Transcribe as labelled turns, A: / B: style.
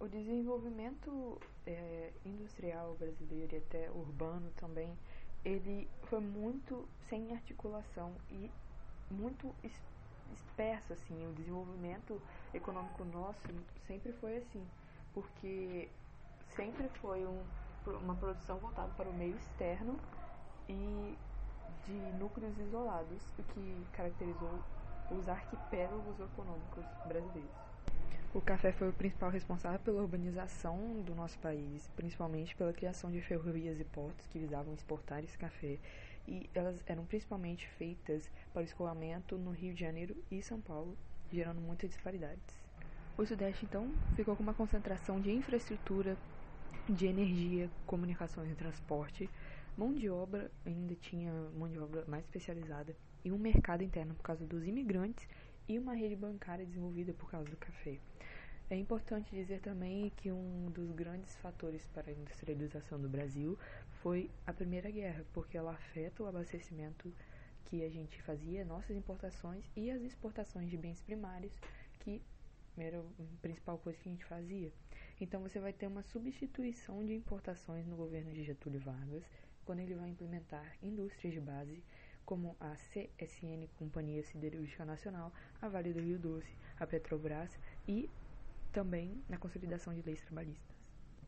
A: o desenvolvimento é, industrial brasileiro e até urbano também, ele foi muito sem articulação e muito disperso, assim, o desenvolvimento econômico nosso sempre foi assim, porque sempre foi um, uma produção voltada para o meio externo e de núcleos isolados, o que caracterizou os arquipélagos econômicos brasileiros. O café foi o principal responsável pela urbanização do nosso país, principalmente pela criação de ferrovias e portos que visavam exportar esse café, e elas eram principalmente feitas para o escoamento no Rio de Janeiro e São Paulo, gerando muitas disparidades. O Sudeste, então, ficou com uma concentração de infraestrutura, de energia, comunicações e transporte, mão de obra, ainda tinha mão de obra mais especializada, e um mercado interno por causa dos imigrantes e uma rede bancária desenvolvida por causa do café. É importante dizer também que um dos grandes fatores para a industrialização do Brasil foi a Primeira Guerra, porque ela afeta o abastecimento que a gente fazia, nossas importações e as exportações de bens primários, que era a principal coisa que a gente fazia. Então você vai ter uma substituição de importações no governo de Getúlio Vargas, quando ele vai implementar indústrias de base como a CSN Companhia Siderúrgica Nacional, a Vale do Rio Doce, a Petrobras e também na consolidação de leis trabalhistas.